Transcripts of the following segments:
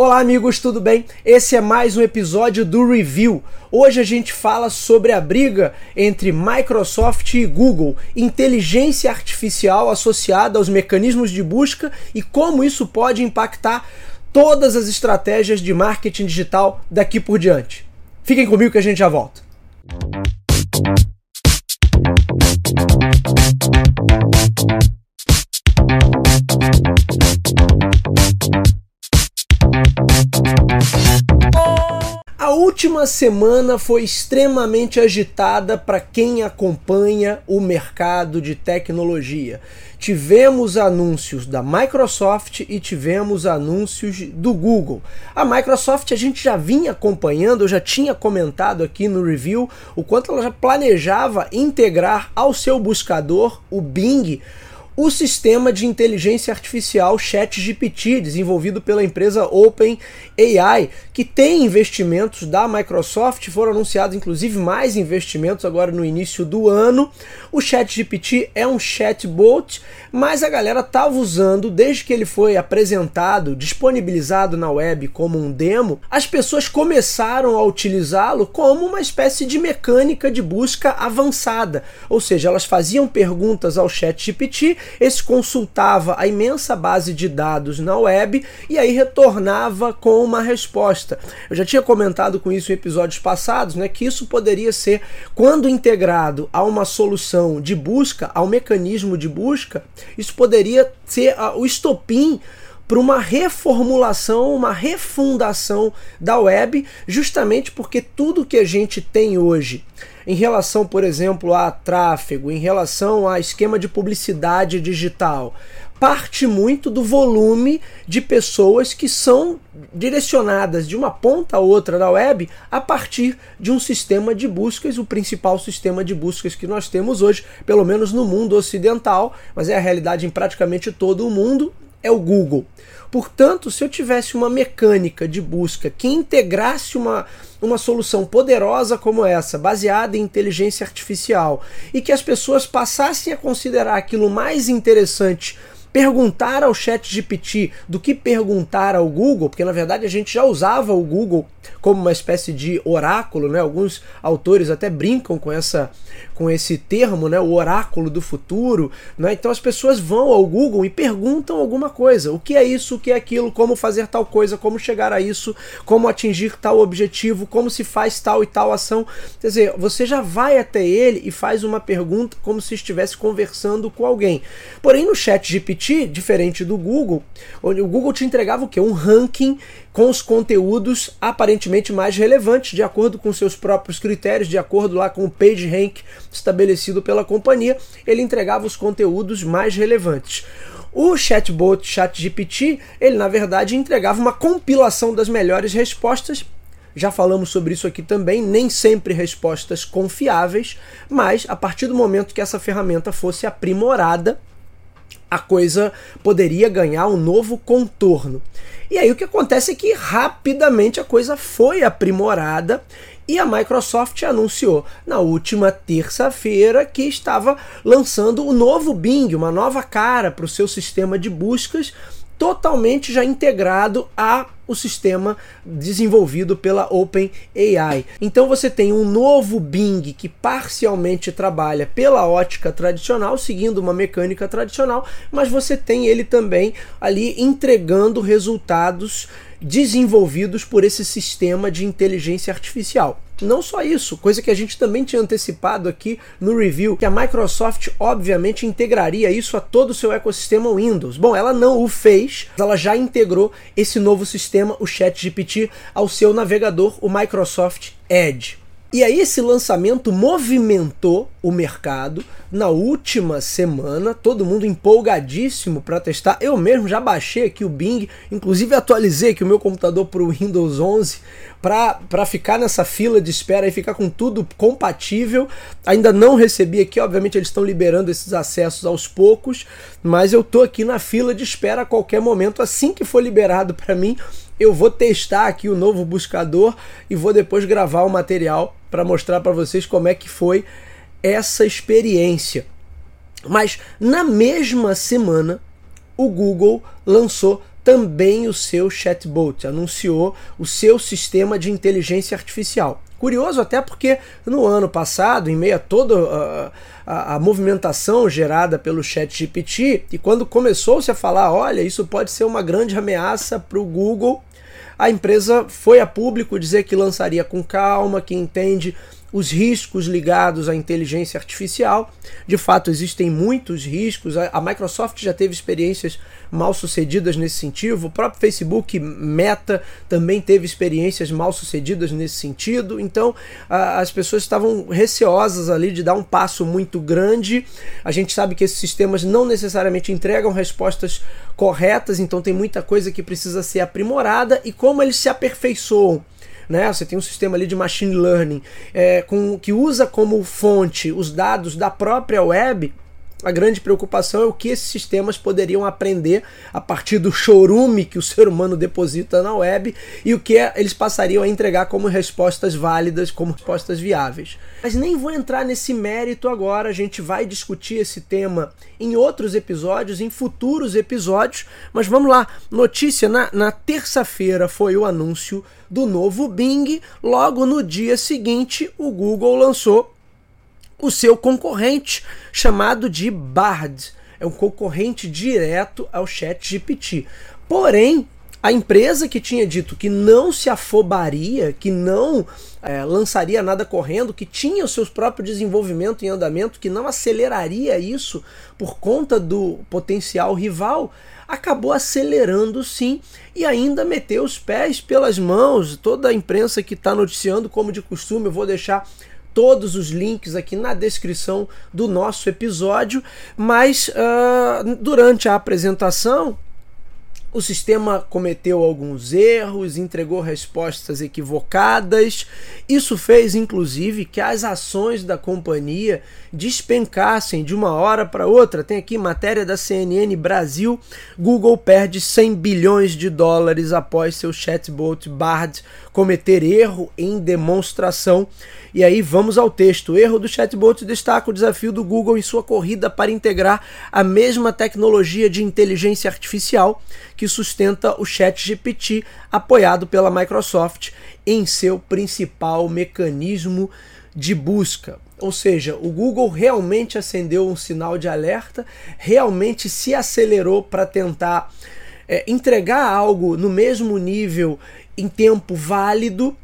Olá, amigos, tudo bem? Esse é mais um episódio do Review. Hoje a gente fala sobre a briga entre Microsoft e Google, inteligência artificial associada aos mecanismos de busca e como isso pode impactar todas as estratégias de marketing digital daqui por diante. Fiquem comigo que a gente já volta. A última semana foi extremamente agitada para quem acompanha o mercado de tecnologia. Tivemos anúncios da Microsoft e tivemos anúncios do Google. A Microsoft a gente já vinha acompanhando, eu já tinha comentado aqui no review o quanto ela já planejava integrar ao seu buscador o Bing o sistema de inteligência artificial ChatGPT, desenvolvido pela empresa OpenAI, que tem investimentos da Microsoft, foram anunciados inclusive mais investimentos agora no início do ano. O ChatGPT é um chatbot, mas a galera estava usando desde que ele foi apresentado, disponibilizado na web como um demo, as pessoas começaram a utilizá-lo como uma espécie de mecânica de busca avançada, ou seja, elas faziam perguntas ao ChatGPT esse consultava a imensa base de dados na web e aí retornava com uma resposta. Eu já tinha comentado com isso em episódios passados, né, que isso poderia ser quando integrado a uma solução de busca, ao mecanismo de busca, isso poderia ser o estopim para uma reformulação, uma refundação da web, justamente porque tudo que a gente tem hoje em relação, por exemplo, a tráfego, em relação a esquema de publicidade digital, parte muito do volume de pessoas que são direcionadas de uma ponta a outra da web a partir de um sistema de buscas, o principal sistema de buscas que nós temos hoje, pelo menos no mundo ocidental, mas é a realidade em praticamente todo o mundo, é o Google. Portanto, se eu tivesse uma mecânica de busca que integrasse uma, uma solução poderosa como essa, baseada em inteligência artificial, e que as pessoas passassem a considerar aquilo mais interessante perguntar ao chat GPT do que perguntar ao Google, porque na verdade a gente já usava o Google como uma espécie de oráculo, né? Alguns autores até brincam com essa com esse termo, né? O oráculo do futuro, né? Então as pessoas vão ao Google e perguntam alguma coisa. O que é isso? O que é aquilo? Como fazer tal coisa? Como chegar a isso? Como atingir tal objetivo? Como se faz tal e tal ação? Quer dizer, você já vai até ele e faz uma pergunta como se estivesse conversando com alguém. Porém, no chat GPT, diferente do Google, onde o Google te entregava o quê? Um ranking com os conteúdos aparentemente mais relevantes, de acordo com seus próprios critérios, de acordo lá com o PageRank estabelecido pela companhia, ele entregava os conteúdos mais relevantes. O chatbot ChatGPT, ele na verdade entregava uma compilação das melhores respostas já falamos sobre isso aqui também, nem sempre respostas confiáveis, mas a partir do momento que essa ferramenta fosse aprimorada, a coisa poderia ganhar um novo contorno. E aí o que acontece é que rapidamente a coisa foi aprimorada e a Microsoft anunciou na última terça-feira que estava lançando o novo Bing, uma nova cara para o seu sistema de buscas totalmente já integrado a o sistema desenvolvido pela OpenAI. Então você tem um novo Bing que parcialmente trabalha pela ótica tradicional, seguindo uma mecânica tradicional, mas você tem ele também ali entregando resultados desenvolvidos por esse sistema de inteligência artificial. Não só isso, coisa que a gente também tinha antecipado aqui no review, que a Microsoft obviamente integraria isso a todo o seu ecossistema Windows. Bom, ela não o fez, ela já integrou esse novo sistema, o ChatGPT, ao seu navegador, o Microsoft Edge. E aí esse lançamento movimentou o mercado na última semana, todo mundo empolgadíssimo para testar. Eu mesmo já baixei aqui o Bing, inclusive atualizei aqui o meu computador para o Windows 11 para ficar nessa fila de espera e ficar com tudo compatível. Ainda não recebi aqui, obviamente eles estão liberando esses acessos aos poucos, mas eu tô aqui na fila de espera a qualquer momento assim que for liberado para mim eu vou testar aqui o novo buscador e vou depois gravar o material para mostrar para vocês como é que foi essa experiência. Mas na mesma semana, o Google lançou também o seu chatbot, anunciou o seu sistema de inteligência artificial. Curioso até porque no ano passado, em meio a toda a, a, a movimentação gerada pelo chat GPT, e quando começou-se a falar, olha, isso pode ser uma grande ameaça para o Google, a empresa foi a público dizer que lançaria com calma, que entende os riscos ligados à inteligência artificial. De fato, existem muitos riscos. A Microsoft já teve experiências mal sucedidas nesse sentido. O próprio Facebook Meta também teve experiências mal sucedidas nesse sentido. Então, as pessoas estavam receosas ali de dar um passo muito grande. A gente sabe que esses sistemas não necessariamente entregam respostas corretas, então tem muita coisa que precisa ser aprimorada e como eles se aperfeiçoam né? Você tem um sistema ali de machine learning é, com, que usa como fonte os dados da própria web a grande preocupação é o que esses sistemas poderiam aprender a partir do chorume que o ser humano deposita na web e o que eles passariam a entregar como respostas válidas, como respostas viáveis. Mas nem vou entrar nesse mérito agora, a gente vai discutir esse tema em outros episódios, em futuros episódios. Mas vamos lá, notícia: na, na terça-feira foi o anúncio do novo Bing, logo no dia seguinte o Google lançou o seu concorrente, chamado de Bard. É um concorrente direto ao Chat GPT. Porém, a empresa que tinha dito que não se afobaria, que não é, lançaria nada correndo, que tinha o seu próprio desenvolvimento em andamento, que não aceleraria isso por conta do potencial rival, acabou acelerando sim e ainda meteu os pés pelas mãos. Toda a imprensa que está noticiando, como de costume, eu vou deixar todos os links aqui na descrição do nosso episódio, mas uh, durante a apresentação o sistema cometeu alguns erros, entregou respostas equivocadas. Isso fez, inclusive, que as ações da companhia despencassem de uma hora para outra. Tem aqui matéria da CNN Brasil: Google perde 100 bilhões de dólares após seu chatbot Bard cometer erro em demonstração. E aí vamos ao texto. Erro do chatbot destaca o desafio do Google em sua corrida para integrar a mesma tecnologia de inteligência artificial que sustenta o ChatGPT, apoiado pela Microsoft em seu principal mecanismo de busca. Ou seja, o Google realmente acendeu um sinal de alerta, realmente se acelerou para tentar é, entregar algo no mesmo nível em tempo válido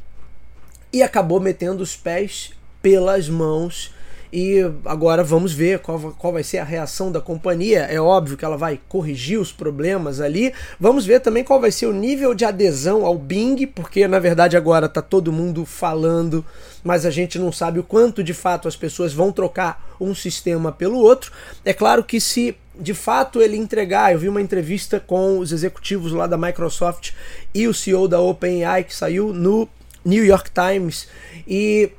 e acabou metendo os pés pelas mãos. E agora vamos ver qual, qual vai ser a reação da companhia. É óbvio que ela vai corrigir os problemas ali. Vamos ver também qual vai ser o nível de adesão ao Bing, porque na verdade agora está todo mundo falando, mas a gente não sabe o quanto de fato as pessoas vão trocar um sistema pelo outro. É claro que se de fato ele entregar. Eu vi uma entrevista com os executivos lá da Microsoft e o CEO da OpenAI que saiu no New York Times. E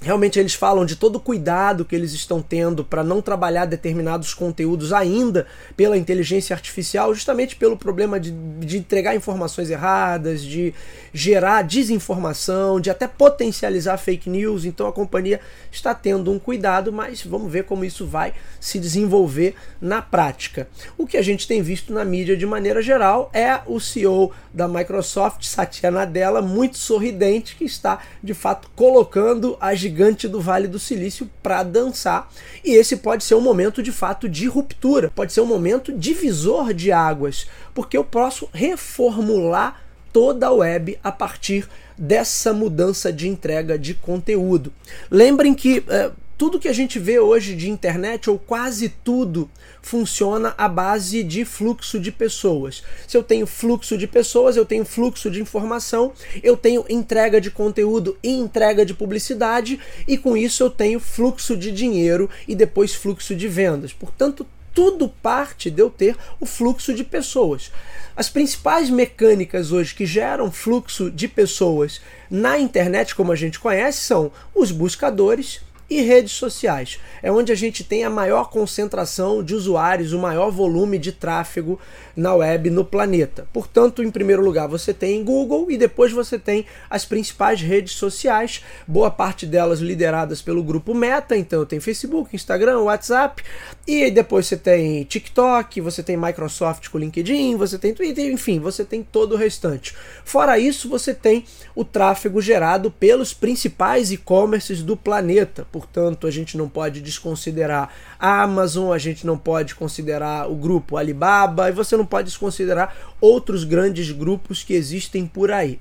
realmente eles falam de todo o cuidado que eles estão tendo para não trabalhar determinados conteúdos ainda pela inteligência artificial, justamente pelo problema de, de entregar informações erradas, de gerar desinformação, de até potencializar fake news. Então a companhia está tendo um cuidado, mas vamos ver como isso vai se desenvolver na prática. O que a gente tem visto na mídia de maneira geral é o CEO da Microsoft, Satya Nadella, muito sorridente, que está de fato colocando a gigante do Vale do Silício para dançar. E esse pode ser um momento de fato de ruptura, pode ser um momento divisor de águas, porque eu posso reformular toda a web a partir dessa mudança de entrega de conteúdo. Lembrem que é, tudo que a gente vê hoje de internet, ou quase tudo, funciona à base de fluxo de pessoas. Se eu tenho fluxo de pessoas, eu tenho fluxo de informação, eu tenho entrega de conteúdo e entrega de publicidade, e com isso eu tenho fluxo de dinheiro e depois fluxo de vendas. Portanto, tudo parte de eu ter o fluxo de pessoas. As principais mecânicas hoje que geram fluxo de pessoas na internet, como a gente conhece, são os buscadores e redes sociais. É onde a gente tem a maior concentração de usuários, o maior volume de tráfego na web no planeta. Portanto, em primeiro lugar, você tem Google e depois você tem as principais redes sociais, boa parte delas lideradas pelo grupo Meta, então tem Facebook, Instagram, WhatsApp, e depois você tem TikTok, você tem Microsoft com LinkedIn, você tem Twitter, enfim, você tem todo o restante. Fora isso, você tem o tráfego gerado pelos principais e-commerces do planeta. Portanto, a gente não pode desconsiderar a Amazon, a gente não pode considerar o grupo Alibaba e você não pode desconsiderar outros grandes grupos que existem por aí.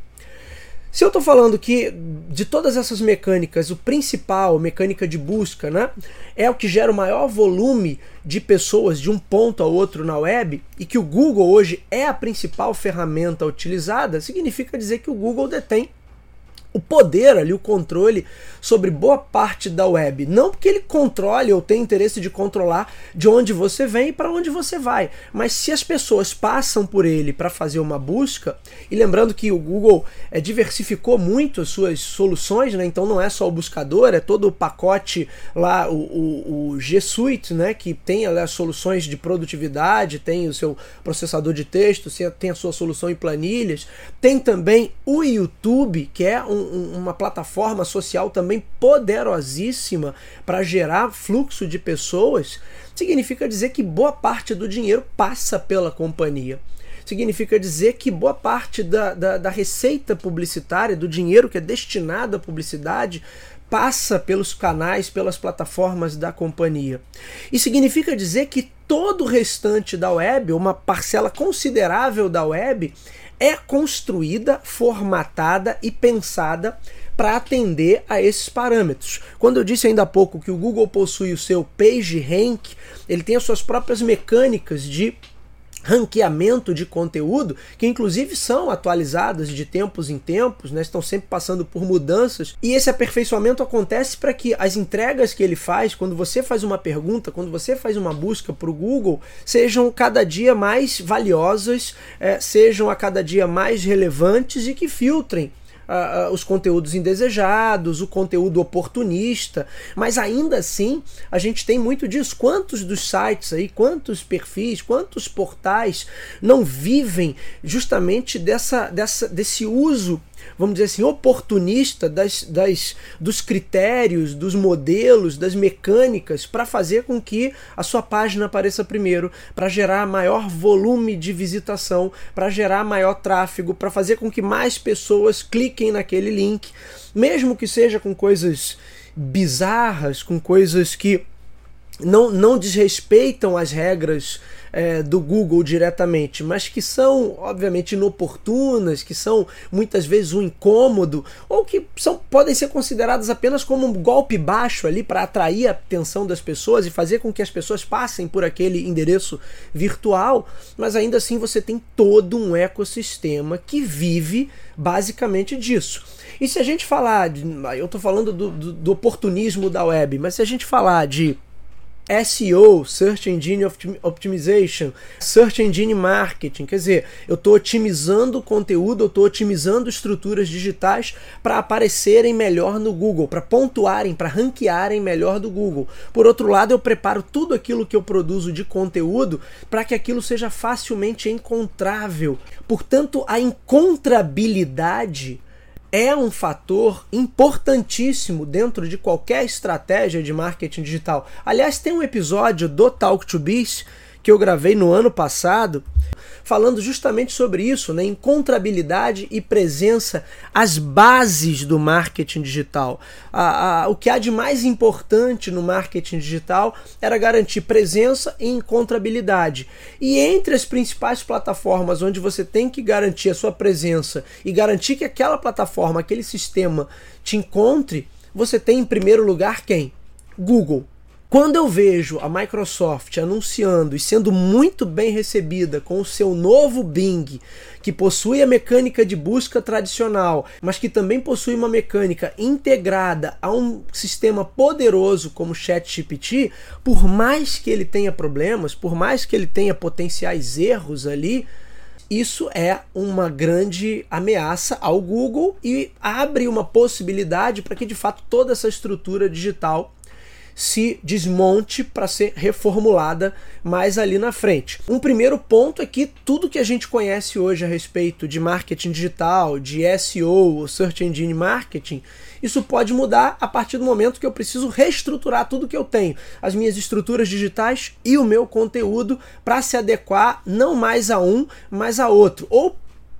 Se eu estou falando que de todas essas mecânicas, o principal, mecânica de busca, né, é o que gera o maior volume de pessoas de um ponto ao outro na web e que o Google hoje é a principal ferramenta utilizada, significa dizer que o Google detém o poder ali, o controle sobre boa parte da web. Não porque ele controle ou tenha interesse de controlar de onde você vem e para onde você vai, mas se as pessoas passam por ele para fazer uma busca, e lembrando que o Google é, diversificou muito as suas soluções, né? então não é só o buscador, é todo o pacote lá, o, o, o G Suite, né? que tem as soluções de produtividade, tem o seu processador de texto, tem a sua solução em planilhas, tem também o YouTube, que é um um, uma plataforma social também poderosíssima para gerar fluxo de pessoas, significa dizer que boa parte do dinheiro passa pela companhia significa dizer que boa parte da, da, da, receita publicitária, do dinheiro que é destinado à publicidade, passa pelos canais, pelas plataformas da companhia. E significa dizer que todo o restante da web, uma parcela considerável da web, é construída, formatada e pensada para atender a esses parâmetros. Quando eu disse ainda há pouco que o Google possui o seu PageRank, ele tem as suas próprias mecânicas de ranqueamento de conteúdo, que inclusive são atualizadas de tempos em tempos, né, estão sempre passando por mudanças, e esse aperfeiçoamento acontece para que as entregas que ele faz, quando você faz uma pergunta, quando você faz uma busca para o Google, sejam cada dia mais valiosas, é, sejam a cada dia mais relevantes e que filtrem os conteúdos indesejados, o conteúdo oportunista, mas ainda assim a gente tem muito disso. Quantos dos sites aí, quantos perfis, quantos portais não vivem justamente dessa, dessa, desse uso vamos dizer assim, oportunista das, das, dos critérios, dos modelos, das mecânicas para fazer com que a sua página apareça primeiro, para gerar maior volume de visitação, para gerar maior tráfego, para fazer com que mais pessoas cliquem naquele link, mesmo que seja com coisas bizarras, com coisas que não, não desrespeitam as regras é, do Google diretamente, mas que são, obviamente, inoportunas, que são muitas vezes um incômodo, ou que são, podem ser consideradas apenas como um golpe baixo ali para atrair a atenção das pessoas e fazer com que as pessoas passem por aquele endereço virtual, mas ainda assim você tem todo um ecossistema que vive basicamente disso. E se a gente falar, de, eu estou falando do, do, do oportunismo da web, mas se a gente falar de SEO, Search Engine Optimization, Search Engine Marketing, quer dizer, eu estou otimizando conteúdo, eu estou otimizando estruturas digitais para aparecerem melhor no Google, para pontuarem, para ranquearem melhor do Google. Por outro lado, eu preparo tudo aquilo que eu produzo de conteúdo para que aquilo seja facilmente encontrável. Portanto, a encontrabilidade é um fator importantíssimo dentro de qualquer estratégia de marketing digital. Aliás, tem um episódio do Talk to Biz que eu gravei no ano passado, falando justamente sobre isso, né? encontrabilidade e presença, as bases do marketing digital. A, a, o que há de mais importante no marketing digital era garantir presença e encontrabilidade. E entre as principais plataformas onde você tem que garantir a sua presença e garantir que aquela plataforma, aquele sistema te encontre, você tem em primeiro lugar quem? Google. Quando eu vejo a Microsoft anunciando e sendo muito bem recebida com o seu novo Bing, que possui a mecânica de busca tradicional, mas que também possui uma mecânica integrada a um sistema poderoso como o ChatGPT, por mais que ele tenha problemas, por mais que ele tenha potenciais erros ali, isso é uma grande ameaça ao Google e abre uma possibilidade para que de fato toda essa estrutura digital se desmonte para ser reformulada mais ali na frente. Um primeiro ponto é que tudo que a gente conhece hoje a respeito de marketing digital, de SEO, Search Engine Marketing, isso pode mudar a partir do momento que eu preciso reestruturar tudo que eu tenho, as minhas estruturas digitais e o meu conteúdo para se adequar não mais a um, mas a outro, ou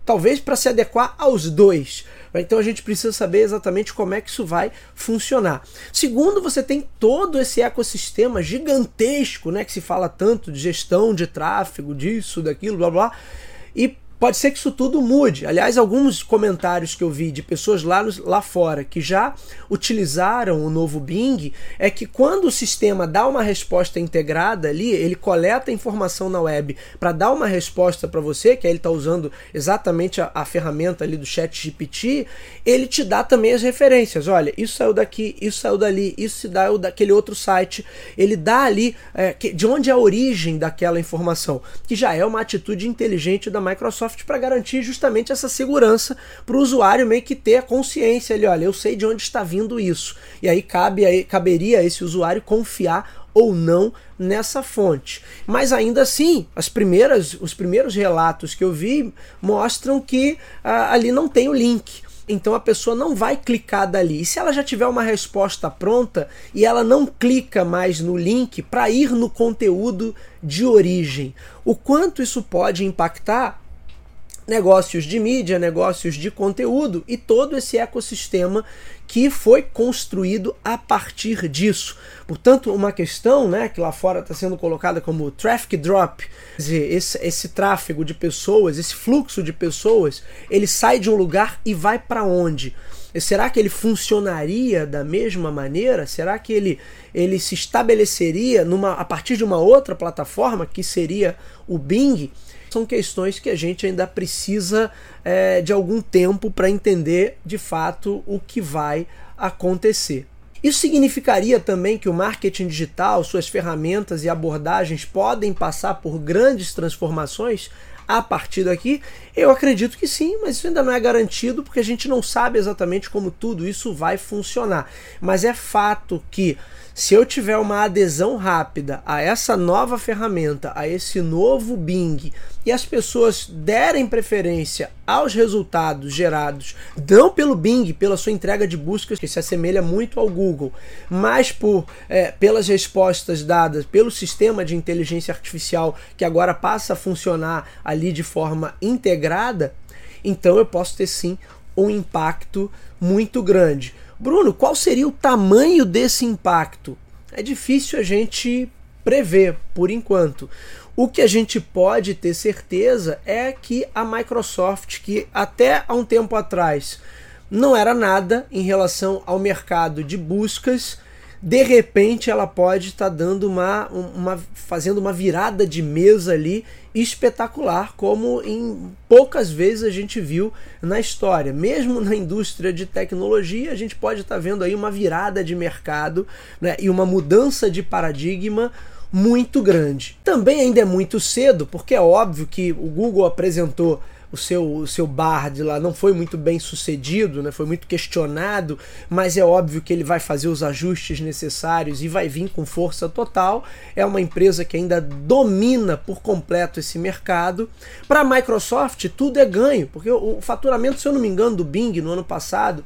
talvez para se adequar aos dois. Então a gente precisa saber exatamente como é que isso vai funcionar. Segundo, você tem todo esse ecossistema gigantesco, né, que se fala tanto de gestão de tráfego, disso, daquilo, blá blá. E Pode ser que isso tudo mude. Aliás, alguns comentários que eu vi de pessoas lá, lá fora que já utilizaram o novo Bing é que quando o sistema dá uma resposta integrada ali, ele coleta informação na web para dar uma resposta para você, que aí ele está usando exatamente a, a, ferramenta ali do chat GPT, ele te dá também as referências. Olha, isso saiu daqui, isso saiu dali, isso se dá daquele outro site. Ele dá ali é, que, de onde é a origem daquela informação, que já é uma atitude inteligente da Microsoft Microsoft para garantir justamente essa segurança para o usuário meio que ter a consciência ali, olha, eu sei de onde está vindo isso. E aí cabe aí, caberia a esse usuário confiar ou não nessa fonte. Mas ainda assim, as primeiras, os primeiros relatos que eu vi mostram que ah, ali não tem o link. Então a pessoa não vai clicar dali. E se ela já tiver uma resposta pronta e ela não clica mais no link para ir no conteúdo de origem, o quanto isso pode impactar negócios de mídia, negócios de conteúdo e todo esse ecossistema que foi construído a partir disso. Portanto, uma questão né, que lá fora está sendo colocada como traffic drop, esse, esse tráfego de pessoas, esse fluxo de pessoas, ele sai de um lugar e vai para onde? Será que ele funcionaria da mesma maneira? Será que ele, ele se estabeleceria numa, a partir de uma outra plataforma que seria o Bing? São questões que a gente ainda precisa é, de algum tempo para entender de fato o que vai acontecer. Isso significaria também que o marketing digital, suas ferramentas e abordagens podem passar por grandes transformações a partir daqui? Eu acredito que sim, mas isso ainda não é garantido porque a gente não sabe exatamente como tudo isso vai funcionar. Mas é fato que se eu tiver uma adesão rápida a essa nova ferramenta, a esse novo Bing, e as pessoas derem preferência aos resultados gerados, não pelo Bing, pela sua entrega de buscas, que se assemelha muito ao Google, mas por é, pelas respostas dadas pelo sistema de inteligência artificial que agora passa a funcionar ali de forma integrada, então eu posso ter sim um impacto muito grande. Bruno, qual seria o tamanho desse impacto? É difícil a gente prever por enquanto. O que a gente pode ter certeza é que a Microsoft, que até há um tempo atrás não era nada em relação ao mercado de buscas, de repente ela pode estar tá dando uma, uma fazendo uma virada de mesa ali espetacular, como em poucas vezes a gente viu na história. Mesmo na indústria de tecnologia, a gente pode estar tá vendo aí uma virada de mercado né, e uma mudança de paradigma muito grande. Também ainda é muito cedo, porque é óbvio que o Google apresentou o seu, o seu Bard lá não foi muito bem sucedido, né? foi muito questionado, mas é óbvio que ele vai fazer os ajustes necessários e vai vir com força total. É uma empresa que ainda domina por completo esse mercado. Para a Microsoft, tudo é ganho, porque o faturamento, se eu não me engano, do Bing no ano passado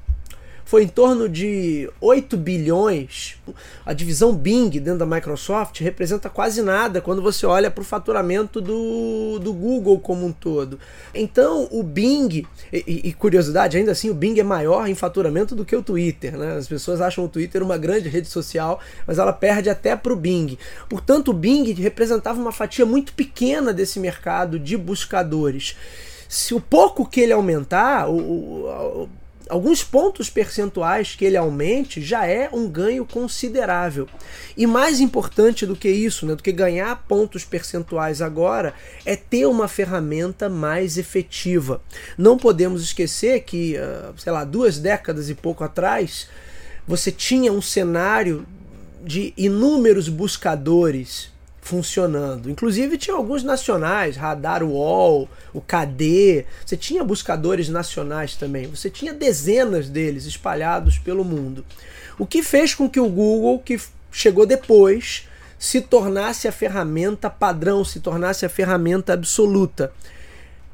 foi em torno de 8 bilhões. A divisão Bing dentro da Microsoft representa quase nada quando você olha para o faturamento do, do Google como um todo. Então, o Bing, e, e, curiosidade, ainda assim, o Bing é maior em faturamento do que o Twitter. Né? As pessoas acham o Twitter uma grande rede social, mas ela perde até para o Bing. Portanto, o Bing representava uma fatia muito pequena desse mercado de buscadores se o pouco que ele aumentar, o, o, alguns pontos percentuais que ele aumente já é um ganho considerável. E mais importante do que isso, né, do que ganhar pontos percentuais agora, é ter uma ferramenta mais efetiva. Não podemos esquecer que, ah, sei lá, duas décadas e pouco atrás, você tinha um cenário de inúmeros buscadores funcionando. Inclusive tinha alguns nacionais, Radar Wall, o KD, você tinha buscadores nacionais também, você tinha dezenas deles espalhados pelo mundo. O que fez com que o Google, que chegou depois, se tornasse a ferramenta padrão, se tornasse a ferramenta absoluta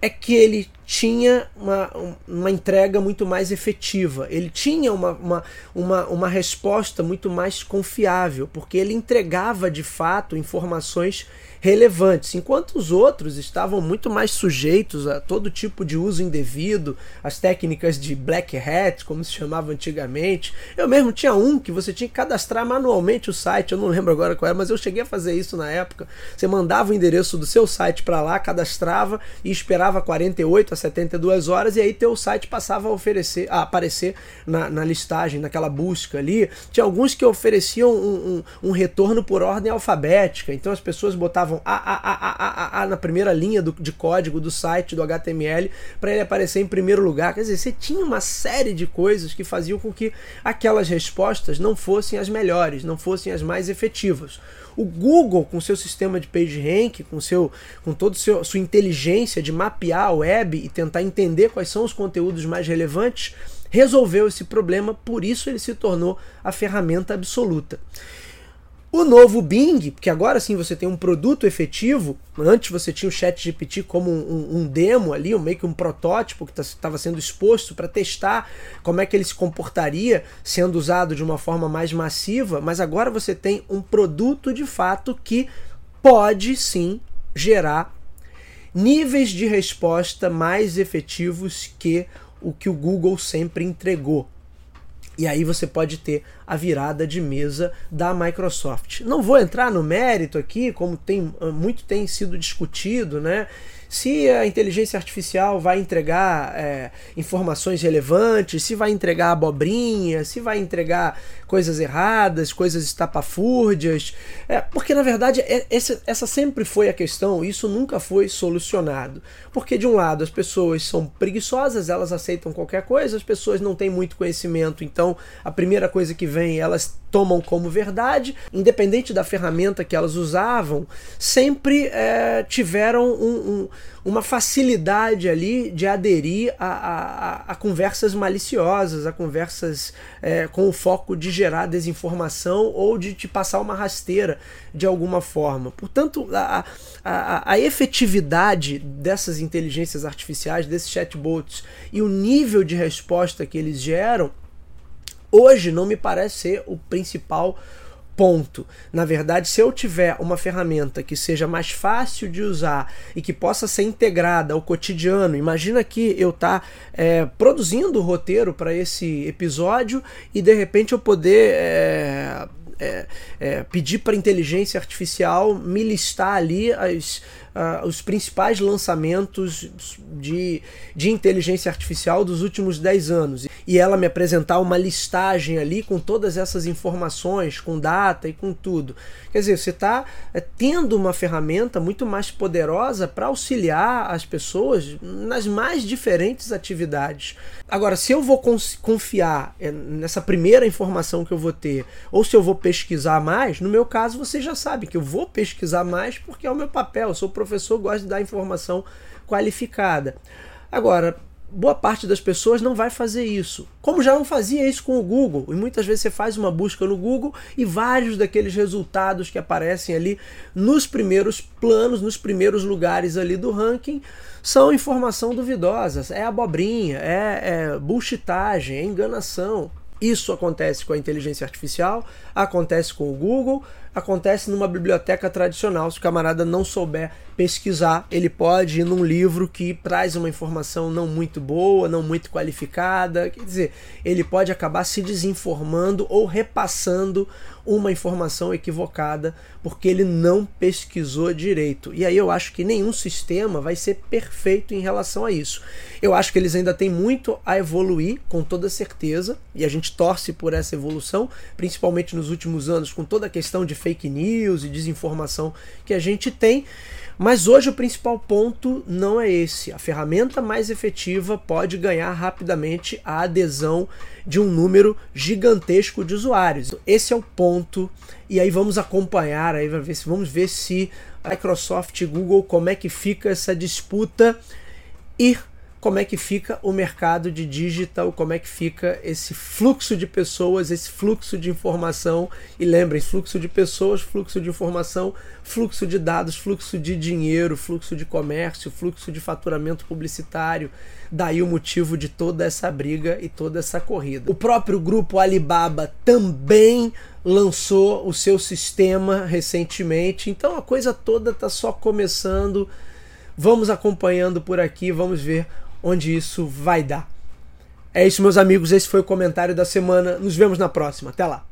é que ele tinha uma, uma entrega muito mais efetiva, ele tinha uma, uma, uma, uma resposta muito mais confiável, porque ele entregava de fato informações relevantes, enquanto os outros estavam muito mais sujeitos a todo tipo de uso indevido, as técnicas de black hat, como se chamava antigamente. Eu mesmo tinha um que você tinha que cadastrar manualmente o site, eu não lembro agora qual era, mas eu cheguei a fazer isso na época. Você mandava o endereço do seu site para lá, cadastrava e esperava 48 a 72 horas e aí teu site passava a oferecer, a aparecer na, na listagem, naquela busca ali. Tinha alguns que ofereciam um, um, um retorno por ordem alfabética, então as pessoas botavam colocavam a, a, a, a, a, na primeira linha do, de código do site, do HTML, para ele aparecer em primeiro lugar. Quer dizer, você tinha uma série de coisas que faziam com que aquelas respostas não fossem as melhores, não fossem as mais efetivas. O Google, com seu sistema de PageRank, com, seu, com toda sua inteligência de mapear a web e tentar entender quais são os conteúdos mais relevantes, resolveu esse problema, por isso ele se tornou a ferramenta absoluta. O novo Bing, porque agora sim você tem um produto efetivo, antes você tinha o Chat GPT como um, um demo ali, um, meio que um protótipo que estava tá, sendo exposto para testar como é que ele se comportaria sendo usado de uma forma mais massiva, mas agora você tem um produto de fato que pode sim gerar níveis de resposta mais efetivos que o que o Google sempre entregou. E aí você pode ter a virada de mesa da Microsoft. Não vou entrar no mérito aqui, como tem muito tem sido discutido, né? Se a inteligência artificial vai entregar é, informações relevantes, se vai entregar abobrinha, se vai entregar coisas erradas, coisas estapafúrdias. É, porque, na verdade, é, essa, essa sempre foi a questão, isso nunca foi solucionado. Porque, de um lado, as pessoas são preguiçosas, elas aceitam qualquer coisa, as pessoas não têm muito conhecimento, então a primeira coisa que vem elas tomam como verdade, independente da ferramenta que elas usavam, sempre é, tiveram um, um, uma facilidade ali de aderir a, a, a conversas maliciosas, a conversas é, com o foco de gerar desinformação ou de te passar uma rasteira de alguma forma. Portanto, a, a, a efetividade dessas inteligências artificiais, desses chatbots e o nível de resposta que eles geram hoje não me parece ser o principal ponto. Na verdade, se eu tiver uma ferramenta que seja mais fácil de usar e que possa ser integrada ao cotidiano, imagina que eu tá é, produzindo o roteiro para esse episódio e de repente eu poder é, é, é, pedir para inteligência artificial me listar ali as, uh, os principais lançamentos de, de inteligência artificial dos últimos 10 anos. E ela me apresentar uma listagem ali com todas essas informações, com data e com tudo. Quer dizer, você está é, tendo uma ferramenta muito mais poderosa para auxiliar as pessoas nas mais diferentes atividades. Agora, se eu vou confiar é, nessa primeira informação que eu vou ter, ou se eu vou pesquisar mais, no meu caso você já sabe que eu vou pesquisar mais porque é o meu papel, eu sou professor, gosto de dar informação qualificada. Agora, boa parte das pessoas não vai fazer isso. Como já não fazia isso com o Google. E muitas vezes você faz uma busca no Google e vários daqueles resultados que aparecem ali nos primeiros planos, nos primeiros lugares ali do ranking, são informação duvidosa. É abobrinha, é, é é enganação. Isso acontece com a inteligência artificial, acontece com o Google, acontece numa biblioteca tradicional. Se o camarada não souber pesquisar, ele pode ir num livro que traz uma informação não muito boa, não muito qualificada. Quer dizer, ele pode acabar se desinformando ou repassando uma informação equivocada porque ele não pesquisou direito. E aí eu acho que nenhum sistema vai ser perfeito em relação a isso. Eu acho que eles ainda têm muito a evoluir, com toda certeza, e a gente torce por essa evolução, principalmente nos últimos anos, com toda a questão de fake news e desinformação que a gente tem. Mas hoje o principal ponto não é esse. A ferramenta mais efetiva pode ganhar rapidamente a adesão de um número gigantesco de usuários. Esse é o ponto. E aí vamos acompanhar, aí vamos ver se a Microsoft e Google como é que fica essa disputa e como é que fica o mercado de digital, como é que fica esse fluxo de pessoas, esse fluxo de informação. E lembrem, fluxo de pessoas, fluxo de informação, fluxo de dados, fluxo de dinheiro, fluxo de comércio, fluxo de faturamento publicitário. Daí o motivo de toda essa briga e toda essa corrida. O próprio grupo Alibaba também lançou o seu sistema recentemente, então a coisa toda está só começando. Vamos acompanhando por aqui, vamos ver onde isso vai dar. É isso, meus amigos. Esse foi o comentário da semana. Nos vemos na próxima. Até lá.